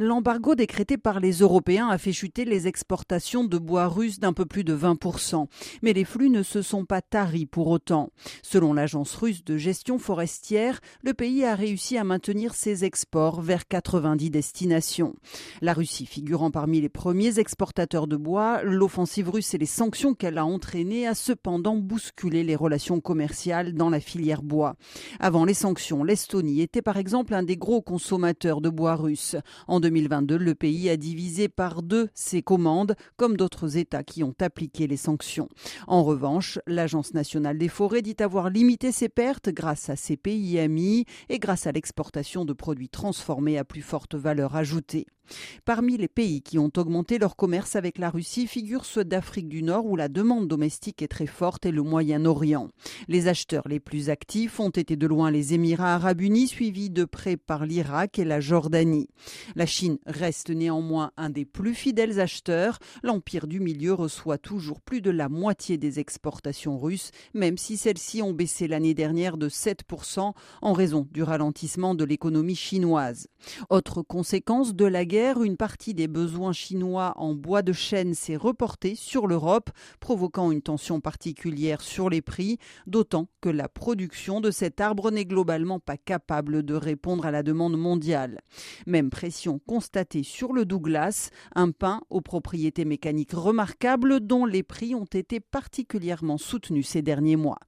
L'embargo décrété par les Européens a fait chuter les exportations de bois russe d'un peu plus de 20%. Mais les flux ne se sont pas taris pour autant. Selon l'agence russe de gestion forestière, le pays a réussi à maintenir ses exports vers 90 destinations. La Russie figurant parmi les premiers exportateurs de bois, l'offensive russe et les sanctions qu'elle a entraînées a cependant bousculé les relations commerciales dans la filière bois. Avant les sanctions, l'Estonie était par exemple un des gros consommateurs de bois russe. 2022, le pays a divisé par deux ses commandes, comme d'autres États qui ont appliqué les sanctions. En revanche, l'Agence nationale des forêts dit avoir limité ses pertes grâce à ses pays amis et grâce à l'exportation de produits transformés à plus forte valeur ajoutée. Parmi les pays qui ont augmenté leur commerce avec la Russie figurent ceux d'Afrique du Nord où la demande domestique est très forte et le Moyen-Orient. Les acheteurs les plus actifs ont été de loin les Émirats arabes unis, suivis de près par l'Irak et la Jordanie. La Chine reste néanmoins un des plus fidèles acheteurs. L'Empire du Milieu reçoit toujours plus de la moitié des exportations russes, même si celles-ci ont baissé l'année dernière de 7% en raison du ralentissement de l'économie chinoise. Autre conséquence de la guerre, une partie des besoins chinois en bois de chêne s'est reportée sur l'Europe, provoquant une tension particulière sur les prix, d'autant que la production de cet arbre n'est globalement pas capable de répondre à la demande mondiale. Même pression constatée sur le Douglas, un pin aux propriétés mécaniques remarquables dont les prix ont été particulièrement soutenus ces derniers mois.